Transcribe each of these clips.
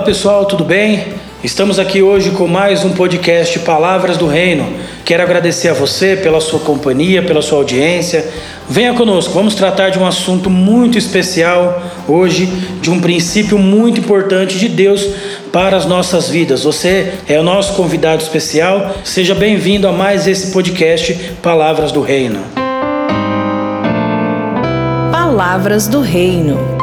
Olá pessoal, tudo bem? Estamos aqui hoje com mais um podcast Palavras do Reino. Quero agradecer a você pela sua companhia, pela sua audiência. Venha conosco, vamos tratar de um assunto muito especial hoje, de um princípio muito importante de Deus para as nossas vidas. Você é o nosso convidado especial. Seja bem-vindo a mais esse podcast Palavras do Reino. Palavras do Reino.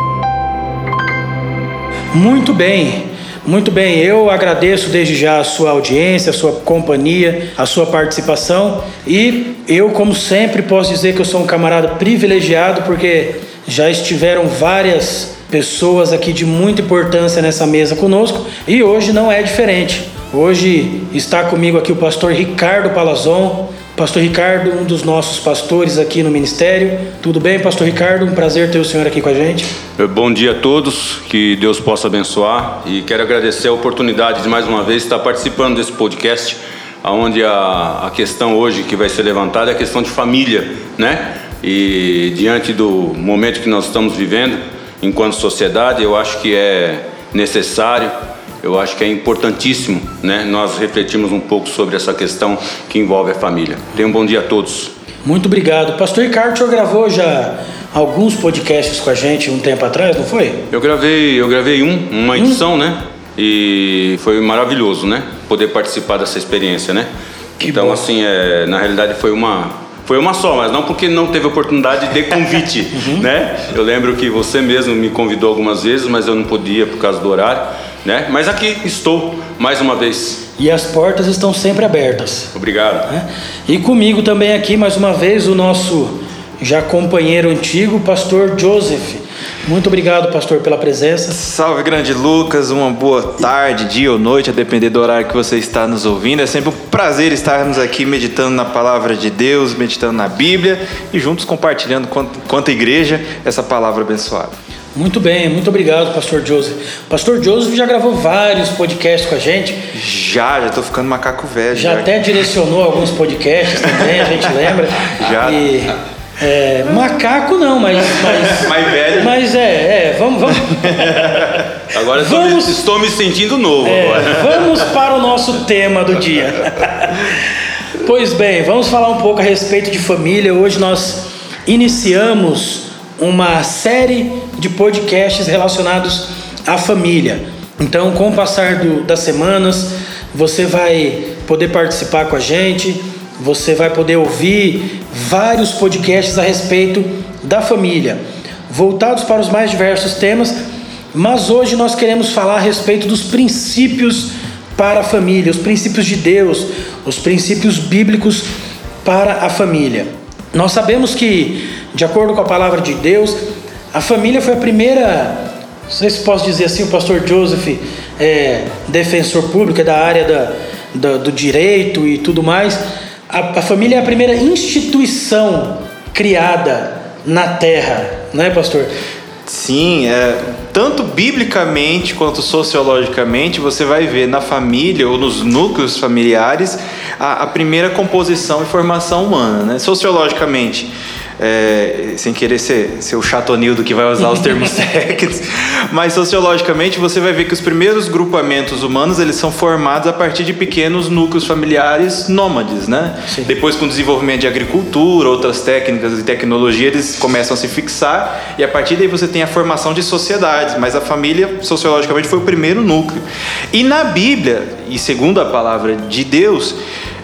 Muito bem, muito bem. Eu agradeço desde já a sua audiência, a sua companhia, a sua participação. E eu, como sempre, posso dizer que eu sou um camarada privilegiado porque já estiveram várias pessoas aqui de muita importância nessa mesa conosco e hoje não é diferente. Hoje está comigo aqui o pastor Ricardo Palazon, Pastor Ricardo, um dos nossos pastores aqui no ministério. Tudo bem, Pastor Ricardo? Um prazer ter o senhor aqui com a gente. Bom dia a todos, que Deus possa abençoar e quero agradecer a oportunidade de mais uma vez estar participando desse podcast, onde a, a questão hoje que vai ser levantada é a questão de família, né? E diante do momento que nós estamos vivendo, enquanto sociedade, eu acho que é necessário eu acho que é importantíssimo né, nós refletirmos um pouco sobre essa questão que envolve a família. Tenham um bom dia a todos. Muito obrigado. Pastor Ricardo, o senhor gravou já alguns podcasts com a gente um tempo atrás, não foi? Eu gravei, eu gravei um, uma edição, hum? né? E foi maravilhoso, né? Poder participar dessa experiência, né? Que então, bom. assim, é, na realidade foi uma foi uma só, mas não porque não teve oportunidade de convite, uhum. né? Eu lembro que você mesmo me convidou algumas vezes, mas eu não podia por causa do horário né? Mas aqui estou mais uma vez. E as portas estão sempre abertas. Obrigado. Né? E comigo também aqui mais uma vez o nosso já companheiro antigo, pastor Joseph. Muito obrigado, pastor, pela presença. Salve, grande Lucas. Uma boa tarde, dia ou noite, a depender do horário que você está nos ouvindo. É sempre um prazer estarmos aqui meditando na palavra de Deus, meditando na Bíblia e juntos compartilhando, quanto a igreja, essa palavra abençoada. Muito bem, muito obrigado, Pastor Joseph. Pastor Joseph já gravou vários podcasts com a gente. Já, já estou ficando macaco velho. Já, já, até direcionou alguns podcasts também, a gente lembra. Já. E, é, macaco não, mas. mas Mais velho. Mas é, é, vamos. vamos agora vamos, estou me sentindo novo. É, vamos para o nosso tema do dia. pois bem, vamos falar um pouco a respeito de família. Hoje nós iniciamos uma série de podcasts relacionados à família. Então, com o passar do, das semanas, você vai poder participar com a gente, você vai poder ouvir vários podcasts a respeito da família, voltados para os mais diversos temas, mas hoje nós queremos falar a respeito dos princípios para a família, os princípios de Deus, os princípios bíblicos para a família. Nós sabemos que de acordo com a palavra de Deus, a família foi a primeira, não sei se posso dizer assim, o pastor Joseph é defensor público é da área da, da, do direito e tudo mais. A, a família é a primeira instituição criada na terra, não é, pastor? Sim, é, tanto biblicamente quanto sociologicamente, você vai ver na família ou nos núcleos familiares a, a primeira composição e formação humana. Né? Sociologicamente, é, sem querer ser, ser o chatonildo que vai usar os termos técnicos, mas sociologicamente você vai ver que os primeiros grupamentos humanos eles são formados a partir de pequenos núcleos familiares nômades, né? Sim. Depois com o desenvolvimento de agricultura, outras técnicas e tecnologia, eles começam a se fixar e a partir daí você tem a formação de sociedades, mas a família sociologicamente foi o primeiro núcleo. E na Bíblia, e segundo a palavra de Deus,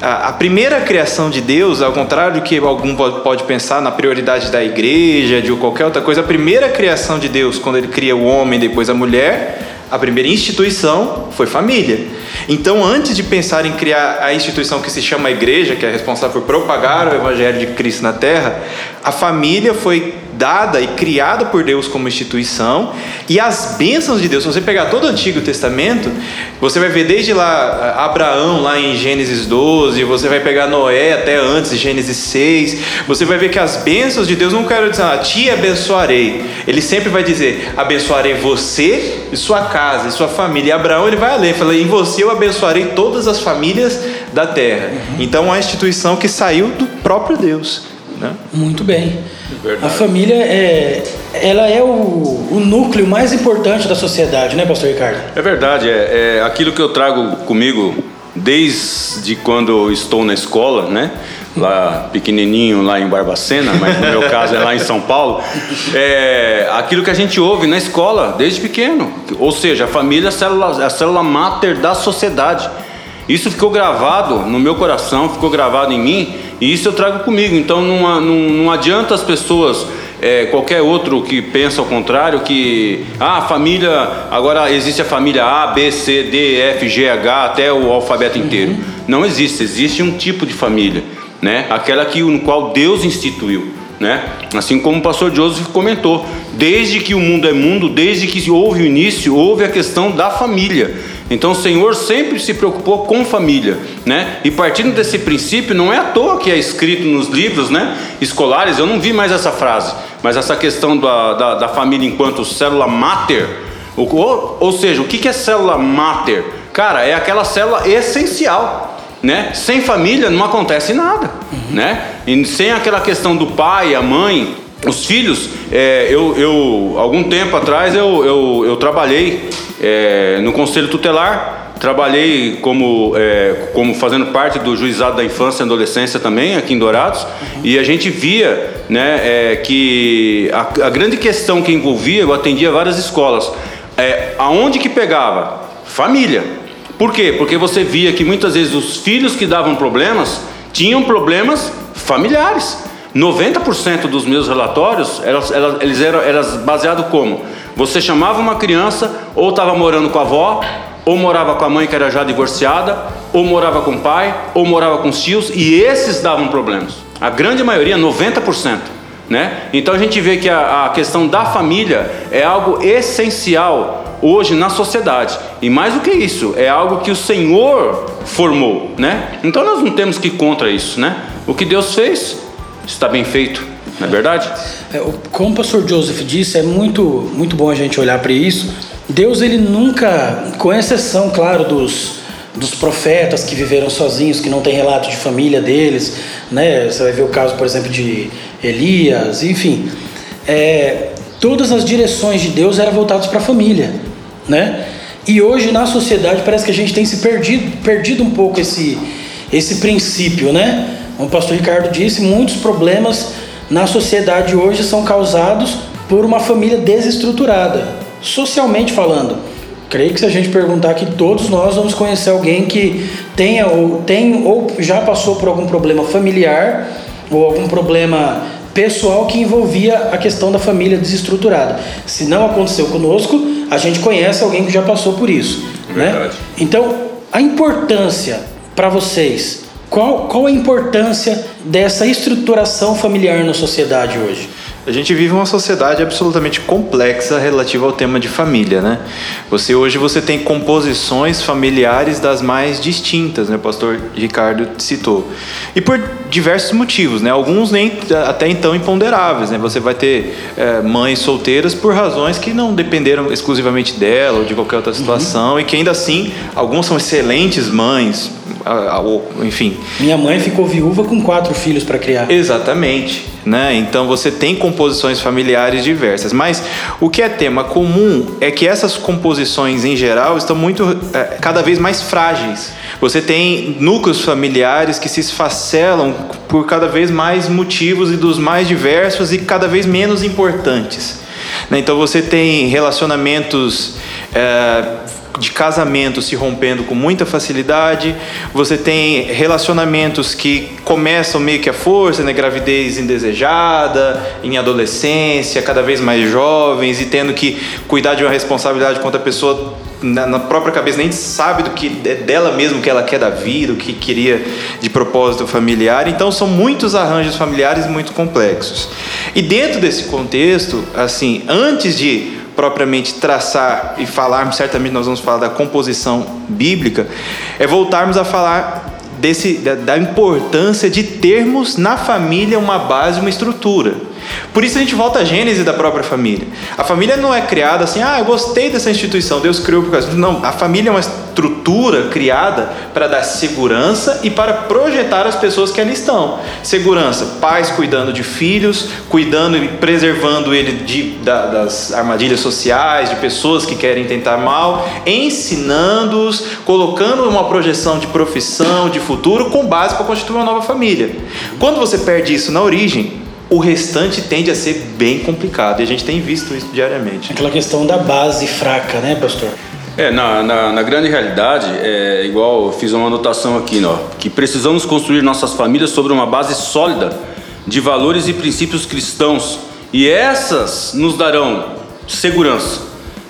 a primeira criação de Deus, ao contrário do que algum pode pensar na prioridade da igreja, de qualquer outra coisa, a primeira criação de Deus, quando ele cria o homem, depois a mulher, a primeira instituição foi família. Então, antes de pensar em criar a instituição que se chama igreja, que é responsável por propagar o evangelho de Cristo na terra, a família foi dada e criada por Deus como instituição, e as bênçãos de Deus, se você pegar todo o Antigo Testamento, você vai ver desde lá Abraão, lá em Gênesis 12, você vai pegar Noé até antes, Gênesis 6, você vai ver que as bênçãos de Deus não quero dizer, ah, te abençoarei, ele sempre vai dizer, abençoarei você e sua casa, e sua família, e Abraão ele vai além, fala, em você eu abençoarei todas as famílias da terra, então é uma instituição que saiu do próprio Deus, Né? Muito bem. Verdade. A família é, ela é o, o núcleo mais importante da sociedade, né, Pastor Ricardo? É verdade, é, é aquilo que eu trago comigo desde quando eu estou na escola, né? Lá pequenininho, lá em Barbacena, mas no meu caso é lá em São Paulo. É aquilo que a gente ouve na escola desde pequeno, ou seja, a família é a célula, é a célula máter da sociedade. Isso ficou gravado no meu coração, ficou gravado em mim, e isso eu trago comigo. Então não, não, não adianta as pessoas é, qualquer outro que pensa ao contrário, que ah, a família, agora existe a família A, B, C, D, F, G, H, até o alfabeto inteiro. Não existe, existe um tipo de família, né? Aquela que, no qual Deus instituiu. Né? Assim como o pastor Joseph comentou, desde que o mundo é mundo, desde que houve o início, houve a questão da família. Então o Senhor sempre se preocupou com família, né? E partindo desse princípio, não é à toa que é escrito nos livros, né? Escolares, eu não vi mais essa frase, mas essa questão da, da, da família enquanto célula máter, ou, ou seja, o que é célula máter? Cara, é aquela célula essencial né? Sem família não acontece nada, uhum. né? E sem aquela questão do pai, a mãe, os filhos. É, eu, eu, algum tempo atrás eu, eu, eu trabalhei é, no conselho tutelar. Trabalhei como, é, como fazendo parte do juizado da infância e adolescência também aqui em Dourados uhum. e a gente via né, é, que a, a, grande questão que envolvia, eu atendia várias escolas, é, aonde que pegava? Família. Por quê? Porque você via que muitas vezes os filhos que davam problemas tinham problemas familiares. 90% dos meus relatórios elas, elas, eles eram, baseados como? Você chamava uma criança, ou estava morando com a avó, ou morava com a mãe que era já divorciada, ou morava com o pai, ou morava com os tios, e esses davam problemas. A grande maioria, 90%. Né? Então a gente vê que a, a questão da família é algo essencial hoje na sociedade. E mais do que isso, é algo que o Senhor formou, né? Então nós não temos que ir contra isso, né? O que Deus fez está bem feito, não é verdade? É, como o pastor Joseph disse, é muito, muito bom a gente olhar para isso. Deus, ele nunca, com exceção, claro, dos, dos profetas que viveram sozinhos, que não tem relato de família deles, né? Você vai ver o caso, por exemplo, de Elias, enfim. É, todas as direções de Deus eram voltadas para a família né? E hoje na sociedade parece que a gente tem se perdido, perdido um pouco esse, esse princípio, né? Como o pastor Ricardo disse, muitos problemas na sociedade hoje são causados por uma família desestruturada, socialmente falando. Creio que se a gente perguntar aqui, todos nós vamos conhecer alguém que tenha ou tem ou já passou por algum problema familiar ou algum problema pessoal que envolvia a questão da família desestruturada. Se não aconteceu conosco, a gente conhece alguém que já passou por isso. É né? Então, a importância para vocês, qual, qual a importância dessa estruturação familiar na sociedade hoje? A gente vive uma sociedade absolutamente complexa relativa ao tema de família, né? Você hoje você tem composições familiares das mais distintas, né? O pastor Ricardo citou. E por diversos motivos, né? Alguns nem até então imponderáveis, né? Você vai ter é, mães solteiras por razões que não dependeram exclusivamente dela ou de qualquer outra situação uhum. e que ainda assim algumas são excelentes mães, enfim. Minha mãe ficou viúva com quatro filhos para criar. Exatamente. Né? Então você tem composições familiares diversas, mas o que é tema comum é que essas composições em geral estão muito é, cada vez mais frágeis. Você tem núcleos familiares que se esfacelam por cada vez mais motivos e dos mais diversos e cada vez menos importantes. Né? Então você tem relacionamentos é, de casamento se rompendo com muita facilidade, você tem relacionamentos que começam meio que à força, né? gravidez indesejada, em adolescência, cada vez mais jovens e tendo que cuidar de uma responsabilidade quando a pessoa na, na própria cabeça nem sabe do que é dela mesmo que ela quer da vida, o que queria de propósito familiar. Então são muitos arranjos familiares muito complexos. E dentro desse contexto, assim, antes de propriamente traçar e falarmos, certamente nós vamos falar da composição bíblica, é voltarmos a falar desse, da, da importância de termos na família uma base, uma estrutura. Por isso a gente volta à gênese da própria família. A família não é criada assim, ah, eu gostei dessa instituição, Deus criou por causa. Não, a família é uma estrutura criada para dar segurança e para projetar as pessoas que ali estão. Segurança, pais cuidando de filhos, cuidando e preservando ele de, da, das armadilhas sociais, de pessoas que querem tentar mal, ensinando-os, colocando uma projeção de profissão, de futuro, com base para constituir uma nova família. Quando você perde isso na origem, o restante tende a ser bem complicado e a gente tem visto isso diariamente. Aquela questão da base fraca, né, pastor? É, na, na, na, grande realidade, é igual eu fiz uma anotação aqui, ó, que precisamos construir nossas famílias sobre uma base sólida de valores e princípios cristãos, e essas nos darão segurança,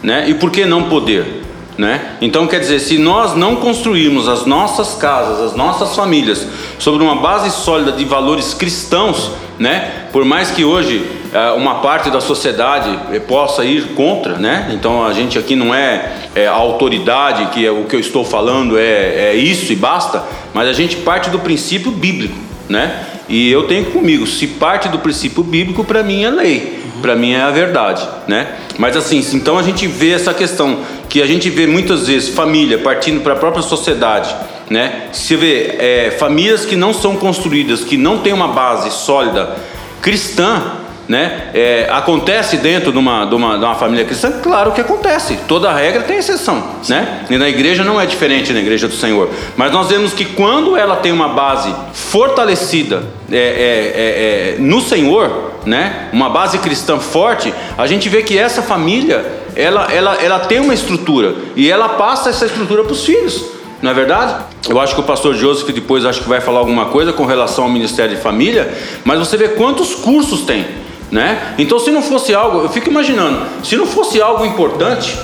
né? E por que não poder? Né? Então quer dizer, se nós não construirmos as nossas casas, as nossas famílias sobre uma base sólida de valores cristãos, né? Por mais que hoje é, uma parte da sociedade eh, possa ir contra, né? Então a gente aqui não é, é autoridade que é, o que eu estou falando é, é isso e basta, mas a gente parte do princípio bíblico, né? E eu tenho comigo, se parte do princípio bíblico, para mim é lei, para mim é a verdade, né? Mas assim, então a gente vê essa questão que a gente vê muitas vezes família partindo para a própria sociedade, né? Se vê é, famílias que não são construídas, que não têm uma base sólida cristã, né? É, acontece dentro de uma, de, uma, de uma família cristã? Claro que acontece. Toda regra tem exceção, né? E na igreja não é diferente na igreja do Senhor. Mas nós vemos que quando ela tem uma base fortalecida é, é, é, é no Senhor, né? Uma base cristã forte, a gente vê que essa família ela, ela, ela tem uma estrutura e ela passa essa estrutura para os filhos. Não é verdade? Eu acho que o pastor Joseph depois acho que vai falar alguma coisa com relação ao Ministério de Família, mas você vê quantos cursos tem né? Então, se não fosse algo, eu fico imaginando, se não fosse algo importante,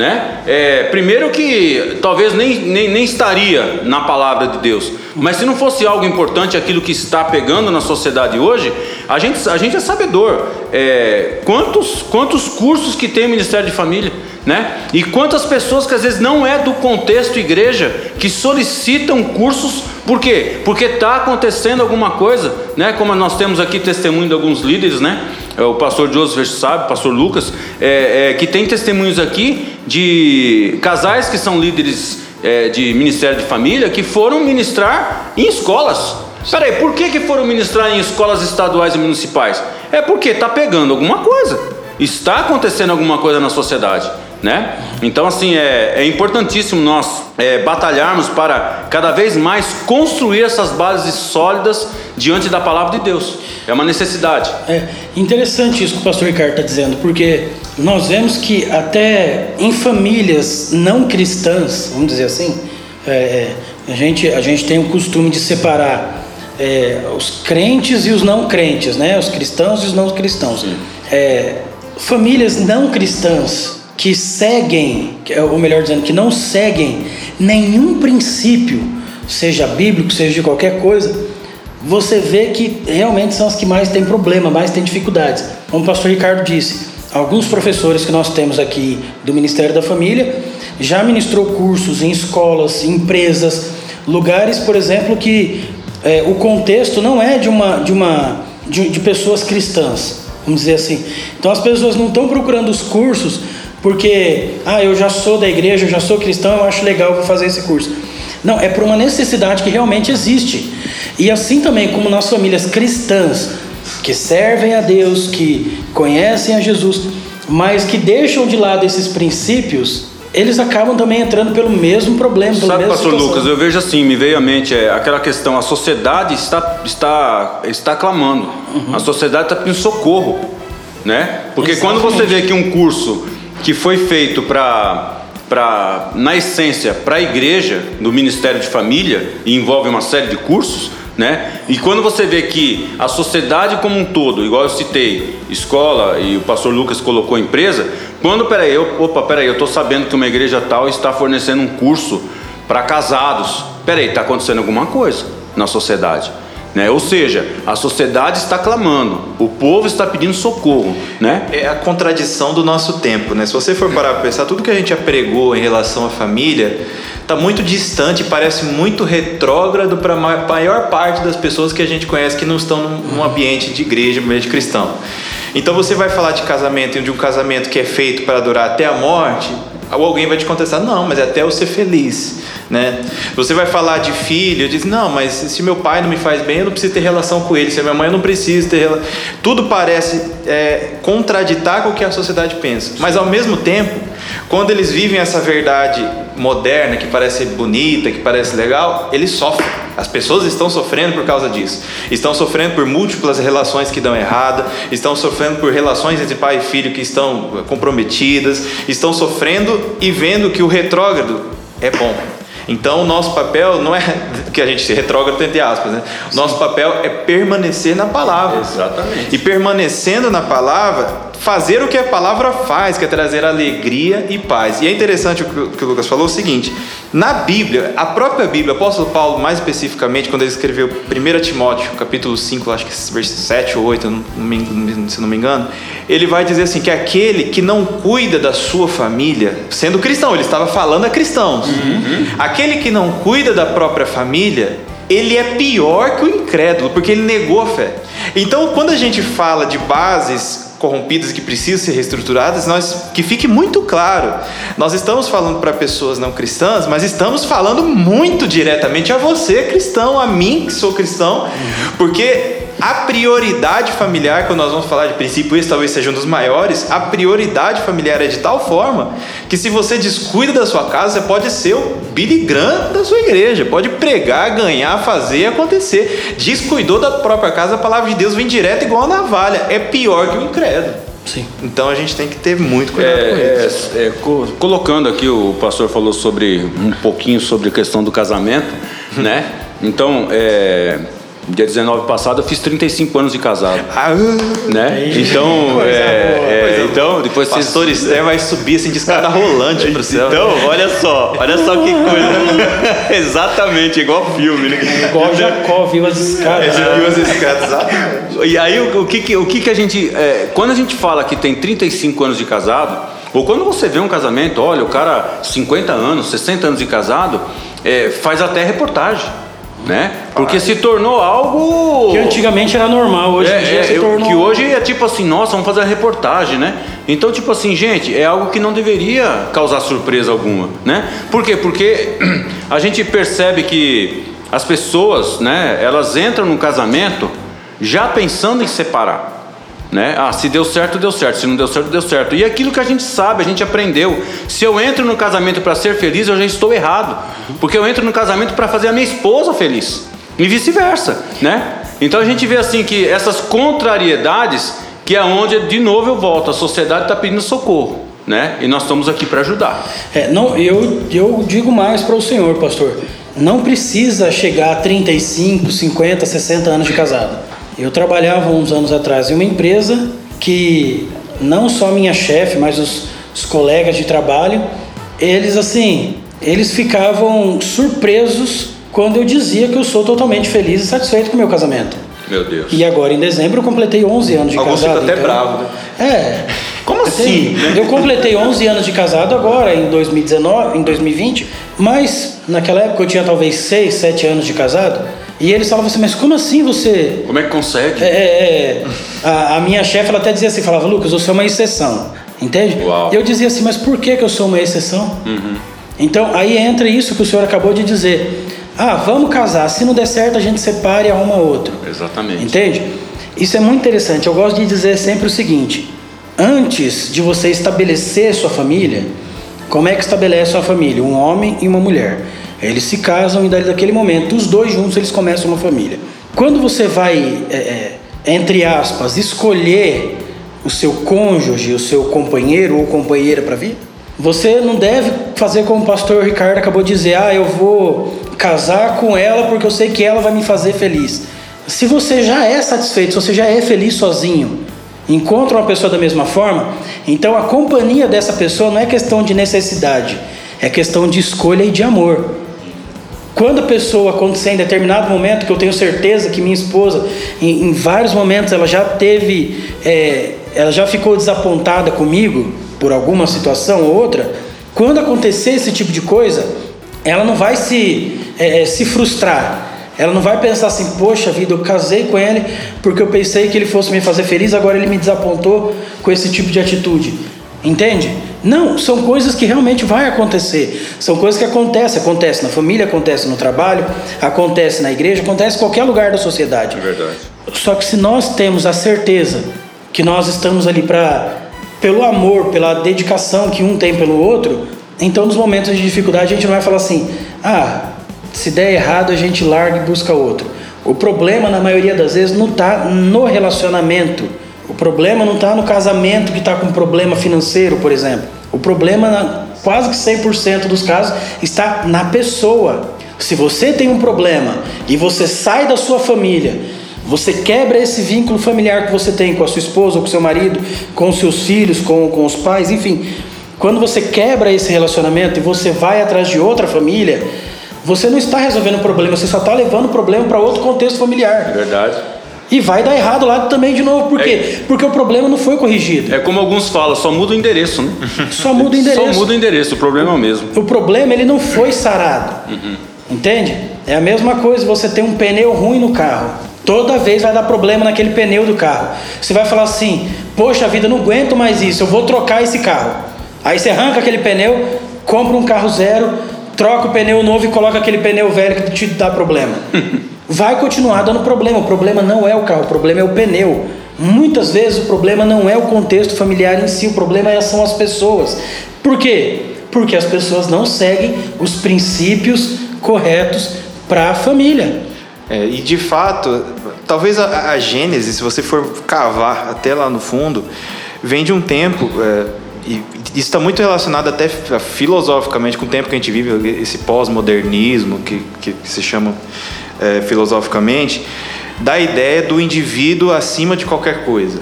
né? É, primeiro que talvez nem, nem, nem estaria na palavra de Deus, mas se não fosse algo importante, aquilo que está pegando na sociedade hoje, a gente, a gente é sabedor. É, quantos, quantos cursos que tem o Ministério de Família, né? E quantas pessoas que às vezes não é do contexto igreja que solicitam cursos por quê? Porque está acontecendo alguma coisa, né? Como nós temos aqui testemunho de alguns líderes, né? É, o pastor Joseph sabe, o pastor Lucas, é, é, que tem testemunhos aqui de casais que são líderes é, de ministério de família que foram ministrar em escolas. Peraí, por que, que foram ministrar em escolas estaduais e municipais? É porque está pegando alguma coisa, está acontecendo alguma coisa na sociedade né? Então assim é, é importantíssimo nós é, batalharmos para cada vez mais construir essas bases sólidas diante da palavra de Deus. É uma necessidade. É interessante isso que o pastor Ricardo está dizendo, porque nós vemos que até em famílias não cristãs, vamos dizer assim, é, é a gente a gente tem o costume de separar é, os crentes e os não crentes, né? Os cristãos e os não cristãos. É, famílias não cristãs que seguem, ou melhor dizendo, que não seguem nenhum princípio, seja bíblico, seja de qualquer coisa, você vê que realmente são as que mais têm problema, mais têm dificuldades. Como o pastor Ricardo disse, alguns professores que nós temos aqui do Ministério da Família já ministrou cursos em escolas, empresas, lugares, por exemplo, que é, o contexto não é de uma de uma de, de pessoas cristãs, vamos dizer assim. Então as pessoas não estão procurando os cursos porque, ah, eu já sou da igreja, eu já sou cristão, eu acho legal, vou fazer esse curso. Não, é por uma necessidade que realmente existe. E assim também como nas famílias cristãs, que servem a Deus, que conhecem a Jesus, mas que deixam de lado esses princípios, eles acabam também entrando pelo mesmo problema. Sabe, pastor situação. Lucas, eu vejo assim, me veio à mente é, aquela questão, a sociedade está, está, está clamando, uhum. a sociedade está pedindo socorro, né? Porque Exatamente. quando você vê que um curso que foi feito para para na essência para a igreja do Ministério de Família e envolve uma série de cursos, né? E quando você vê que a sociedade como um todo, igual eu citei, escola e o pastor Lucas colocou empresa, quando peraí, eu, opa, peraí, eu estou sabendo que uma igreja tal está fornecendo um curso para casados, peraí, está acontecendo alguma coisa na sociedade. Né? Ou seja, a sociedade está clamando, o povo está pedindo socorro. Né? É a contradição do nosso tempo. Né? Se você for parar para pensar, tudo que a gente apregou em relação à família está muito distante, parece muito retrógrado para a maior parte das pessoas que a gente conhece que não estão num ambiente de igreja, ambiente cristão. Então você vai falar de casamento e de um casamento que é feito para durar até a morte, Ou alguém vai te contestar, não, mas é até eu ser feliz, né? Você vai falar de filho, diz, não, mas se meu pai não me faz bem, eu não preciso ter relação com ele. Se a minha mãe eu não preciso ter relação. Tudo parece é, contraditar com o que a sociedade pensa. Mas ao mesmo tempo, quando eles vivem essa verdade moderna, que parece bonita, que parece legal, eles sofrem. As pessoas estão sofrendo por causa disso. Estão sofrendo por múltiplas relações que dão errada, estão sofrendo por relações entre pai e filho que estão comprometidas, estão sofrendo e vendo que o retrógrado é bom. Então, o nosso papel não é que a gente se retrógrado entre aspas, né? Nosso papel é permanecer na palavra. Exatamente. E permanecendo na palavra, fazer o que a palavra faz, que é trazer alegria e paz. E é interessante o que o Lucas falou, o seguinte: na Bíblia, a própria Bíblia, o apóstolo Paulo, mais especificamente, quando ele escreveu 1 Timóteo, capítulo 5, acho que verso 7 ou 8, se não me engano, ele vai dizer assim: que aquele que não cuida da sua família, sendo cristão, ele estava falando a cristãos, uhum. aquele que não cuida da própria família, ele é pior que o incrédulo, porque ele negou a fé. Então, quando a gente fala de bases corrompidas e que precisam ser reestruturadas, nós que fique muito claro, nós estamos falando para pessoas não cristãs, mas estamos falando muito diretamente a você cristão, a mim que sou cristão, porque a prioridade familiar, quando nós vamos falar de princípio, esse talvez seja um dos maiores, a prioridade familiar é de tal forma que se você descuida da sua casa, você pode ser o Billy Graham da sua igreja, pode pregar, ganhar, fazer acontecer. Descuidou da própria casa, a palavra de Deus vem direto igual a navalha, é pior que o incrédulo. Sim. Então a gente tem que ter muito cuidado é, com isso. É, é, colocando aqui, o pastor falou sobre um pouquinho sobre a questão do casamento, né? Então, é, Dia 19 passado eu fiz 35 anos de casado. Ah, né? Então, é, é, então depois vocês. Pastor Esther vai subir assim de escada rolante pro céu. Então, olha só, olha só que coisa. Exatamente, igual filme, né? Igual Jacó viu as escadas. É, viu as escadas, exatamente. E aí o, o, que, que, o que, que a gente. É, quando a gente fala que tem 35 anos de casado, ou quando você vê um casamento, olha, o cara 50 anos, 60 anos de casado, é, faz até reportagem né? Porque se tornou algo que antigamente era normal, hoje é, em dia é, se tornou que hoje é tipo assim, nossa, vamos fazer a reportagem, né? Então, tipo assim, gente, é algo que não deveria causar surpresa alguma, né? Por quê? Porque a gente percebe que as pessoas, né, elas entram no casamento já pensando em separar. Né? Ah, se deu certo, deu certo. Se não deu certo, deu certo. E aquilo que a gente sabe, a gente aprendeu. Se eu entro no casamento para ser feliz, eu já estou errado. Porque eu entro no casamento para fazer a minha esposa feliz. E vice-versa, né? Então a gente vê assim que essas contrariedades, que é onde de novo eu volto, a sociedade está pedindo socorro, né? E nós estamos aqui para ajudar. É, não, eu, eu digo mais para o senhor, pastor. Não precisa chegar a 35, 50, 60 anos de casado. Eu trabalhava uns anos atrás em uma empresa que não só minha chefe, mas os, os colegas de trabalho, eles assim, eles ficavam surpresos quando eu dizia que eu sou totalmente feliz e satisfeito com o meu casamento. Meu Deus. E agora, em dezembro, eu completei 11 anos de Alguns casado. até então, bravo, né? É. Como assim? Eu completei 11 anos de casado agora, em 2019, em 2020, mas naquela época eu tinha talvez 6, 7 anos de casado. E eles falavam assim, mas como assim você. Como é que consegue? É, é, é. A, a, minha chefe ela até dizia assim, falava, Lucas, você é uma exceção. Entende? Uau. E eu dizia assim, mas por que, que eu sou uma exceção? Uhum. Então aí entra isso que o senhor acabou de dizer. Ah, vamos casar. Se não der certo, a gente separa e arruma outro. Exatamente. Entende? Isso é muito interessante. Eu gosto de dizer sempre o seguinte: antes de você estabelecer sua família, como é que estabelece sua família? Um homem e uma mulher. Eles se casam e daí daquele momento, os dois juntos eles começam uma família. Quando você vai, é, é, entre aspas, escolher o seu cônjuge, o seu companheiro ou companheira para vir, você não deve fazer como o pastor Ricardo acabou de dizer, ah, eu vou casar com ela porque eu sei que ela vai me fazer feliz. Se você já é satisfeito, se você já é feliz sozinho, encontra uma pessoa da mesma forma, então a companhia dessa pessoa não é questão de necessidade, é questão de escolha e de amor. Quando a pessoa acontecer em determinado momento, que eu tenho certeza que minha esposa, em, em vários momentos, ela já teve, é, ela já ficou desapontada comigo por alguma situação ou outra. Quando acontecer esse tipo de coisa, ela não vai se, é, é se frustrar. Ela não vai pensar assim, poxa vida, eu casei com ele porque eu pensei que ele fosse me fazer feliz, agora ele me desapontou com esse tipo de atitude. Entende? Não, são coisas que realmente vai acontecer. São coisas que acontecem. Acontece na família, acontece no trabalho, acontece na igreja, acontece em qualquer lugar da sociedade. É verdade. Só que se nós temos a certeza que nós estamos ali para pelo amor, pela dedicação que um tem pelo outro, então nos momentos de dificuldade a gente não vai falar assim: "Ah, se der errado a gente larga e busca outro". O problema na maioria das vezes não está no relacionamento. Problema não está no casamento que está com problema financeiro, por exemplo. O problema, quase que 100% dos casos, está na pessoa. Se você tem um problema e você sai da sua família, você quebra esse vínculo familiar que você tem com a sua esposa, ou com seu marido, com seus filhos, com, com os pais, enfim. Quando você quebra esse relacionamento e você vai atrás de outra família, você não está resolvendo o problema, você só está levando o problema para outro contexto familiar. É verdade. E vai dar errado lá também de novo. Por quê? É- Porque o problema não foi corrigido. É como alguns falam, só muda o endereço, né? Só muda o endereço. Só muda o endereço, o problema é o mesmo. O problema ele não foi sarado. Entende? É a mesma coisa, você tem um pneu ruim no carro. Toda vez vai dar problema naquele pneu do carro. Você vai falar assim: "Poxa vida, não aguento mais isso, eu vou trocar esse carro". Aí você arranca aquele pneu, compra um carro zero, troca o pneu novo e coloca aquele pneu velho que te dá problema. Vai continuar dando problema. O problema não é o carro, o problema é o pneu. Muitas vezes o problema não é o contexto familiar em si, o problema é- são as pessoas. Por quê? Porque as pessoas não seguem os princípios corretos para a família. É, e de fato, talvez a, a Gênesis, se você for cavar até lá no fundo, vem de um tempo, é, e isso está muito relacionado até filosoficamente com o tempo que a gente vive, esse pós-modernismo que, que se chama é, filosoficamente, da ideia do indivíduo acima de qualquer coisa.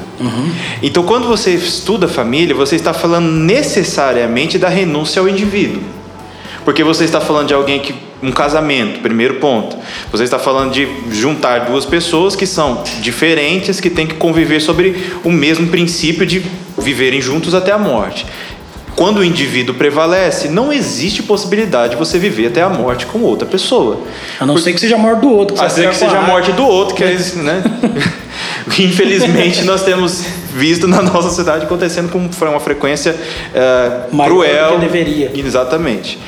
Então, quando você estuda família, você está falando necessariamente da renúncia ao indivíduo. Porque você está falando de alguém que. Um casamento, primeiro ponto. Você está falando de juntar duas pessoas que são diferentes, que têm que conviver sobre o mesmo princípio de viverem juntos até a morte. Quando o indivíduo prevalece, não existe possibilidade de você viver até a morte com outra pessoa. A não ser que seja a morte do outro. A não você ser que seja a morte do outro, que é isso, né? Infelizmente, nós temos visto na nossa cidade acontecendo com uma frequência eh, Maior cruel. do que deveria. Exatamente.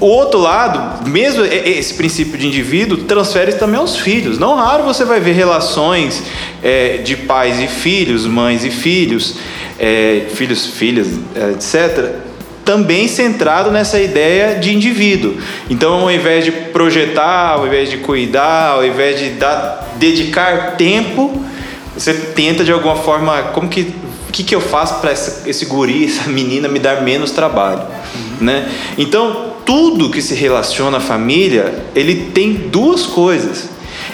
O outro lado, mesmo esse princípio de indivíduo, transfere também aos filhos. Não raro você vai ver relações eh, de pais e filhos, mães e filhos, eh, filhos, filhas, eh, etc., também centrado nessa ideia de indivíduo. Então, ao invés de projetar, ao invés de cuidar, ao invés de dar, dedicar tempo, você tenta de alguma forma, como que, o que, que eu faço para esse guri, essa menina me dar menos trabalho, né? Então, tudo que se relaciona à família, ele tem duas coisas.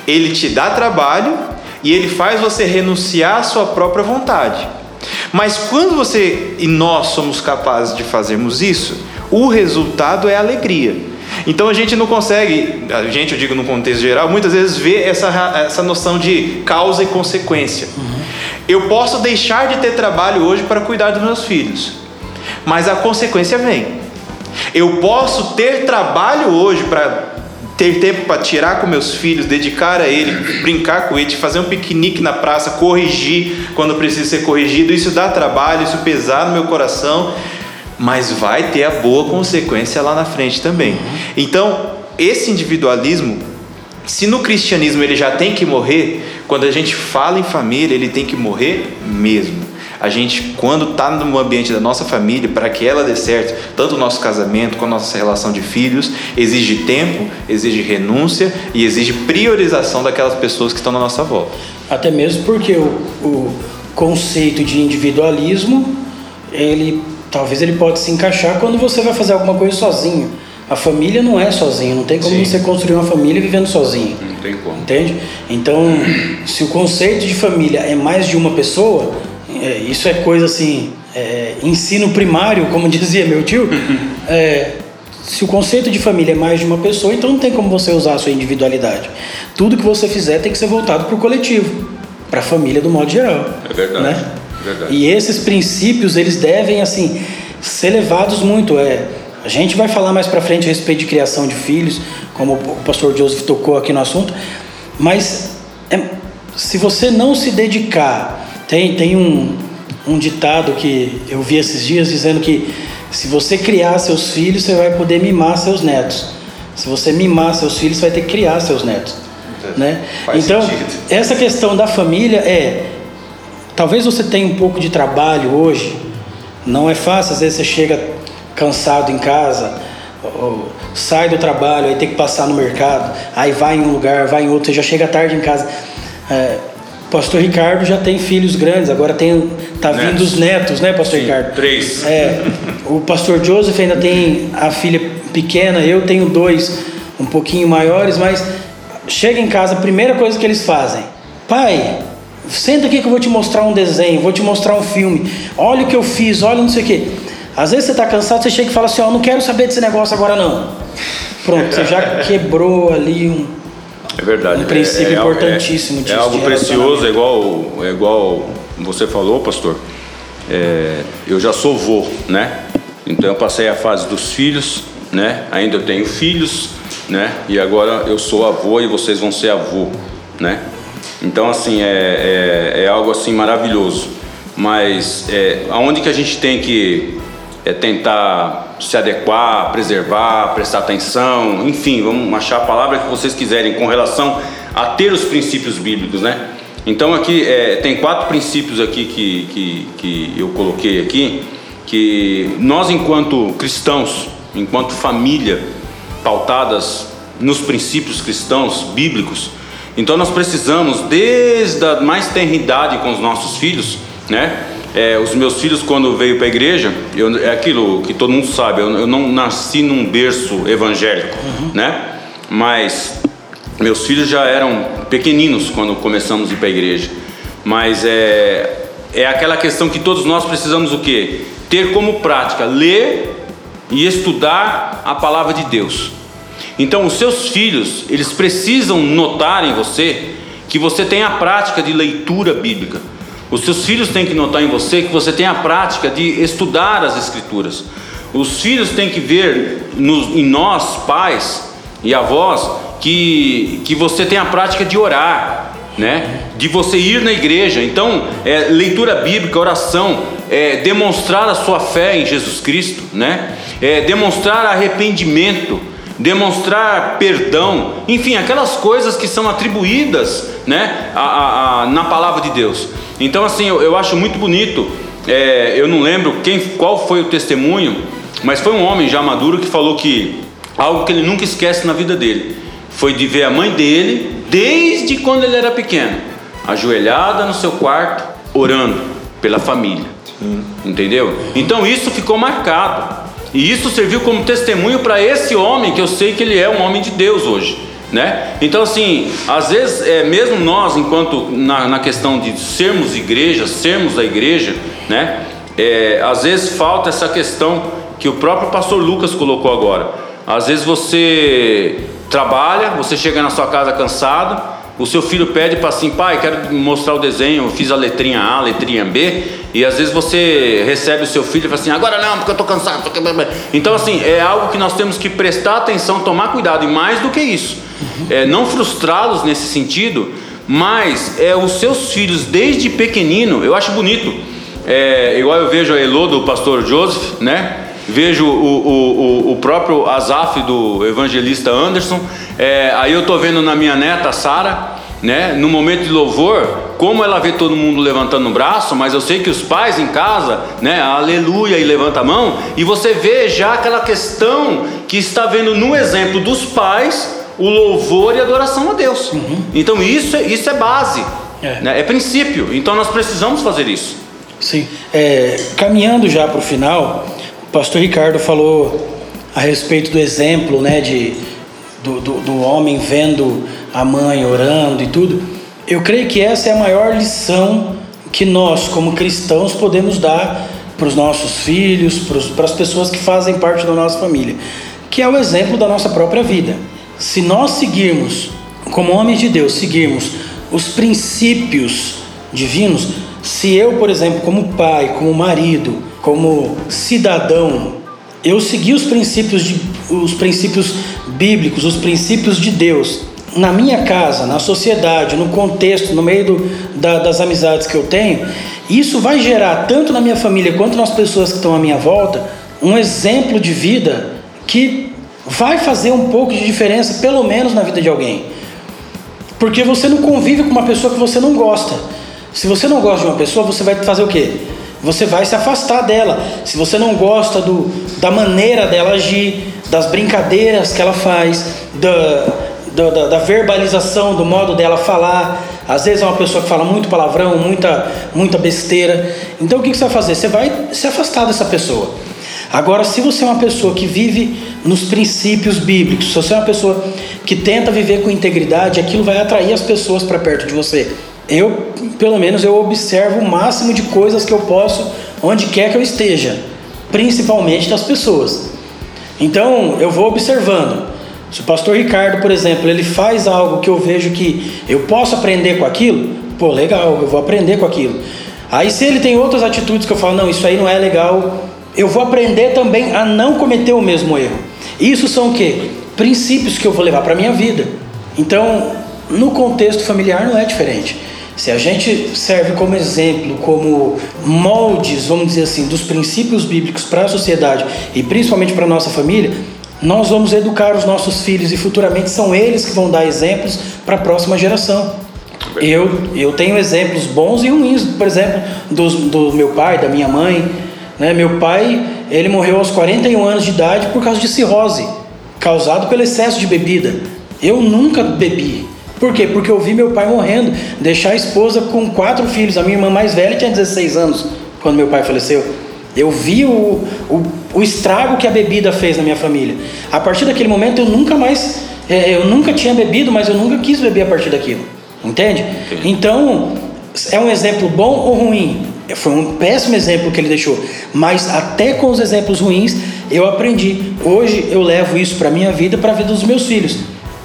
Ele te dá trabalho e ele faz você renunciar à sua própria vontade. Mas quando você e nós somos capazes de fazermos isso, o resultado é alegria. Então a gente não consegue, a gente, eu digo no contexto geral, muitas vezes vê essa, essa noção de causa e consequência. Eu posso deixar de ter trabalho hoje para cuidar dos meus filhos, mas a consequência vem. Eu posso ter trabalho hoje para ter tempo para tirar com meus filhos, dedicar a ele, brincar com ele, fazer um piquenique na praça, corrigir quando precisa ser corrigido. Isso dá trabalho, isso pesar no meu coração, mas vai ter a boa consequência lá na frente também. Então, esse individualismo, se no cristianismo ele já tem que morrer, quando a gente fala em família, ele tem que morrer mesmo. A gente, quando está no ambiente da nossa família, para que ela dê certo, tanto o nosso casamento quanto a nossa relação de filhos, exige tempo, exige renúncia e exige priorização daquelas pessoas que estão na nossa volta. Até mesmo porque o, o conceito de individualismo, ele talvez ele pode se encaixar quando você vai fazer alguma coisa sozinho. A família não é sozinha, não tem como Sim. você construir uma família vivendo sozinho. Não tem como. Entende? Então, se o conceito de família é mais de uma pessoa, é, isso é coisa assim, é, ensino primário, como dizia meu tio. é, se o conceito de família é mais de uma pessoa, então não tem como você usar a sua individualidade. Tudo que você fizer tem que ser voltado para o coletivo, para a família do modo geral. É verdade, Né? é verdade. E esses princípios, eles devem, assim, ser levados muito. É, a gente vai falar mais para frente a respeito de criação de filhos, como o pastor Joseph tocou aqui no assunto, mas é, se você não se dedicar, tem, tem um, um ditado que eu vi esses dias dizendo que se você criar seus filhos, você vai poder mimar seus netos. Se você mimar seus filhos, você vai ter que criar seus netos. Né? Faz então, sentido. essa questão da família é. Talvez você tenha um pouco de trabalho hoje, não é fácil, às vezes você chega cansado em casa, sai do trabalho, aí tem que passar no mercado, aí vai em um lugar, vai em outro, você já chega tarde em casa. É, Pastor Ricardo já tem filhos grandes, agora tem tá Netos. vindo os netos, né, Pastor Sim, Ricardo? três. É, o pastor Joseph ainda tem a filha pequena, eu tenho dois um pouquinho maiores, mas chega em casa, a primeira coisa que eles fazem, pai, senta aqui que eu vou te mostrar um desenho, vou te mostrar um filme, olha o que eu fiz, olha não sei o quê. Às vezes você está cansado, você chega e fala assim, ó, não quero saber desse negócio agora não. Pronto, você já quebrou ali um. É verdade. Um princípio é, algo- importantíssimo É, disso, é algo precioso, é igual, é igual você falou, pastor. É, eu já sou vô, né? Então eu passei a fase dos filhos, né? Ainda eu tenho filhos, né? E agora eu sou avô e vocês vão ser avô, né? Então assim é, é, é algo assim maravilhoso. Mas é, aonde que a gente tem que é tentar se adequar, preservar, prestar atenção, enfim, vamos achar a palavra que vocês quiserem com relação a ter os princípios bíblicos, né? Então aqui é, tem quatro princípios aqui que, que, que eu coloquei aqui, que nós enquanto cristãos, enquanto família, pautadas nos princípios cristãos bíblicos, então nós precisamos desde a mais tenra idade com os nossos filhos, né? É, os meus filhos quando veio para a igreja, eu, é aquilo que todo mundo sabe, eu, eu não nasci num berço evangélico, né? Mas meus filhos já eram pequeninos quando começamos a ir para a igreja. Mas é, é aquela questão que todos nós precisamos o quê? Ter como prática ler e estudar a palavra de Deus. Então, os seus filhos, eles precisam notar em você que você tem a prática de leitura bíblica. Os seus filhos têm que notar em você que você tem a prática de estudar as Escrituras. Os filhos têm que ver nos, em nós, pais e avós, que, que você tem a prática de orar, né? de você ir na igreja. Então, é, leitura bíblica, oração, é, demonstrar a sua fé em Jesus Cristo, né? é, demonstrar arrependimento, demonstrar perdão, enfim, aquelas coisas que são atribuídas né, a, a- a- na palavra de Deus. Então, assim, eu, eu acho muito bonito. é, eu não lembro quem, qual foi o testemunho, mas foi um homem já maduro que falou que algo que ele nunca esquece na vida dele foi de ver a mãe dele, desde quando ele era pequeno, ajoelhada no seu quarto, orando pela família. Entendeu? Então isso ficou marcado. E isso serviu como testemunho para esse homem, que eu sei que ele é um homem de Deus hoje. Né? Então, assim, às vezes, é, mesmo nós, enquanto na, na questão de sermos igreja, sermos a igreja, né? É, às vezes falta essa questão que o próprio pastor Lucas colocou agora. Às vezes você trabalha, você chega na sua casa cansado, o seu filho pede para assim, pai, quero mostrar o desenho, fiz a letrinha A, a letrinha B, e às vezes você recebe o seu filho e fala assim, agora não, porque eu estou cansado. Então, assim, é algo que nós temos que prestar atenção, tomar cuidado, e mais do que isso, é, não frustrá-los nesse sentido, mas é os seus filhos desde pequenino, eu acho bonito. É, igual eu vejo a Elô do pastor Joseph, né? Vejo o, o, o, próprio Azaf do evangelista Anderson. É, aí eu tô vendo na minha neta Sara, né? No momento de louvor, como ela vê todo mundo levantando o braço, mas eu sei que os pais em casa, né? Aleluia e levanta a mão. E você vê já aquela questão que está vendo no exemplo dos pais o louvor e a adoração a Deus. Então isso, é- isso é base, É. né? é princípio. Então nós precisamos fazer isso. Sim. É, caminhando já para o final, pastor Ricardo falou a respeito do exemplo, né, de, do, do, do homem vendo a mãe orando e tudo. Eu creio que essa é a maior lição que nós, como cristãos, podemos dar para os nossos filhos, para as pessoas que fazem parte da nossa família, que é o exemplo da nossa própria vida. Se nós seguirmos, como homens de Deus, seguirmos os princípios divinos, se eu, por exemplo, como pai, como marido, como cidadão, eu seguir os princípios, de, os princípios bíblicos, os princípios de Deus, na minha casa, na sociedade, no contexto, no meio do, da, das amizades que eu tenho, isso vai gerar, tanto na minha família quanto nas pessoas que estão à minha volta, um exemplo de vida que vai fazer um pouco de diferença, pelo menos na vida de alguém. Porque você não convive com uma pessoa que você não gosta. Se você não gosta de uma pessoa, você vai fazer o quê? Você vai se afastar dela. Se você não gosta do, da maneira dela agir, das brincadeiras que ela faz, da, da, da, verbalização, do modo dela falar. Às vezes é uma pessoa que fala muito palavrão, muita, muita besteira. Então o que, que você vai fazer? Você vai se afastar dessa pessoa. Agora, se você é uma pessoa que vive nos princípios bíblicos, se você é uma pessoa que tenta viver com integridade, aquilo vai atrair as pessoas para perto de você. Eu, pelo menos, eu observo o máximo de coisas que eu posso, onde quer que eu esteja, principalmente das pessoas. Então, eu vou observando. Se o pastor Ricardo, por exemplo, ele faz algo que eu vejo que eu posso aprender com aquilo, pô, legal, eu vou aprender com aquilo. Aí se ele tem outras atitudes que eu falo, não, isso aí não é legal, eu vou aprender também a não cometer o mesmo erro. Isso são o quê? Princípios que eu vou levar para minha vida. Então, no contexto familiar não é diferente. Se a gente serve como exemplo, como moldes, vamos dizer assim, dos princípios bíblicos para a sociedade e principalmente para a nossa família, nós vamos educar os nossos filhos e futuramente são eles que vão dar exemplos para a próxima geração. Eu, eu tenho exemplos bons e ruins, por exemplo, do, do meu pai, da minha mãe. Né? Meu pai, ele morreu aos 41 anos de idade por causa de cirrose, causado pelo excesso de bebida. Eu nunca bebi. Por quê? Porque eu vi meu pai morrendo, deixar a esposa com quatro filhos. A minha irmã mais velha tinha 16 anos quando meu pai faleceu. Eu vi o, o, o estrago que a bebida fez na minha família. A partir daquele momento eu nunca mais, é, eu nunca tinha bebido, mas eu nunca quis beber a partir daquilo. Entende? Então, é um exemplo bom ou ruim? Foi um péssimo exemplo que ele deixou, mas até com os exemplos ruins eu aprendi. Hoje eu levo isso para minha vida, para a vida dos meus filhos.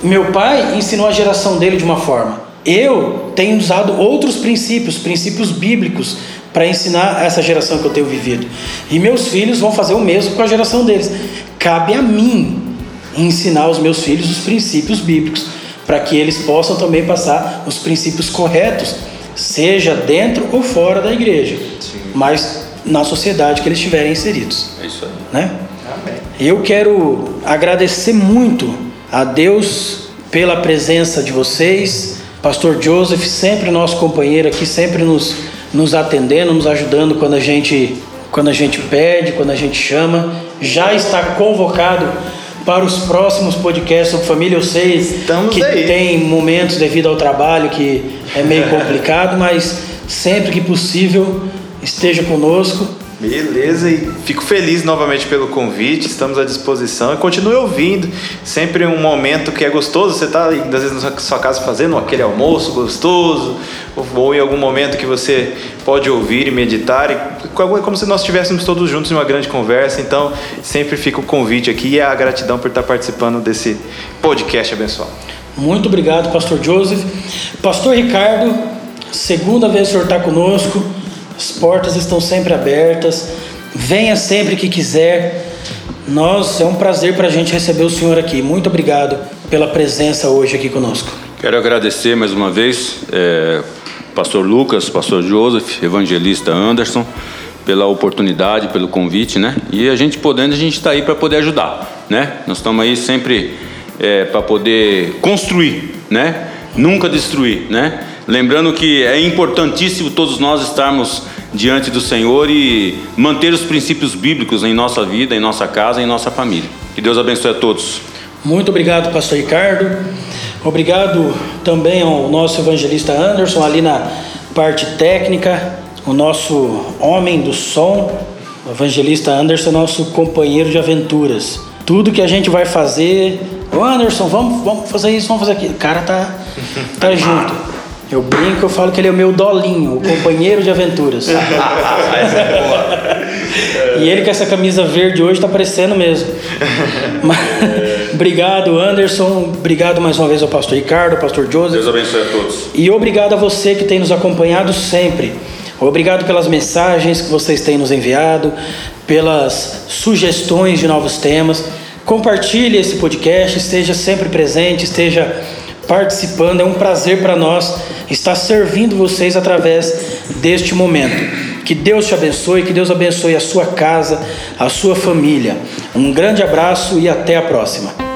Meu pai ensinou a geração dele de uma forma. Eu tenho usado outros princípios, princípios bíblicos, para ensinar essa geração que eu tenho vivido. E meus filhos vão fazer o mesmo com a geração deles. Cabe a mim ensinar os meus filhos os princípios bíblicos, para que eles possam também passar os princípios corretos, seja dentro ou fora da igreja, Sim. mas na sociedade que eles estiverem inseridos. É isso aí. Né? Amém. Eu quero agradecer muito a Deus pela presença de vocês. Pastor Joseph, sempre nosso companheiro aqui, sempre nos, nos atendendo, nos ajudando quando a gente quando a gente pede, quando a gente chama. Já está convocado para os próximos podcasts sobre família. Eu sei Estamos que aí. tem momentos devido ao trabalho que é meio complicado, mas sempre que possível esteja conosco. Beleza, e fico feliz novamente pelo convite, estamos à disposição e continue ouvindo. Sempre um momento que é gostoso, você está às vezes na sua casa fazendo aquele almoço gostoso, ou em algum momento que você pode ouvir e meditar, e é como se nós estivéssemos todos juntos em uma grande conversa. Então, sempre fica o convite aqui e a gratidão por estar participando desse podcast abençoado. Muito obrigado, Pastor Joseph. Pastor Ricardo, segunda vez que o senhor está conosco. As portas estão sempre abertas. Venha sempre que quiser. Nós é um prazer para a gente receber o senhor aqui. Muito obrigado pela presença hoje aqui conosco. Quero agradecer mais uma vez, é, Pastor Lucas, Pastor Joseph, Evangelista Anderson, pela oportunidade, pelo convite, né? E a gente podendo, a gente está aí para poder ajudar, né? Nós estamos aí sempre é, para poder construir, né? Nunca destruir, né? Lembrando que é importantíssimo todos nós estarmos diante do Senhor e manter os princípios bíblicos em nossa vida, em nossa casa, em nossa família. Que Deus abençoe a todos. Muito obrigado, Pastor Ricardo. Obrigado também ao nosso evangelista Anderson, ali na parte técnica, o nosso homem do som, o evangelista Anderson, nosso companheiro de aventuras. Tudo que a gente vai fazer, o Anderson, vamos, vamos fazer isso, vamos fazer aquilo. O cara tá, tá junto. Eu brinco, eu falo que ele é o meu dolinho, o companheiro de aventuras. essa é boa. e ele com essa camisa verde hoje está parecendo mesmo. obrigado, Anderson. Obrigado mais uma vez ao pastor Ricardo, ao pastor Joseph. Deus abençoe a todos. E obrigado a você que tem nos acompanhado sempre. Obrigado pelas mensagens que vocês têm nos enviado, pelas sugestões de novos temas. Compartilhe esse podcast, esteja sempre presente, esteja participando. É um prazer para nós estar servindo vocês através deste momento. Que Deus te abençoe, que Deus abençoe a sua casa, a sua família. Um grande abraço e até a próxima.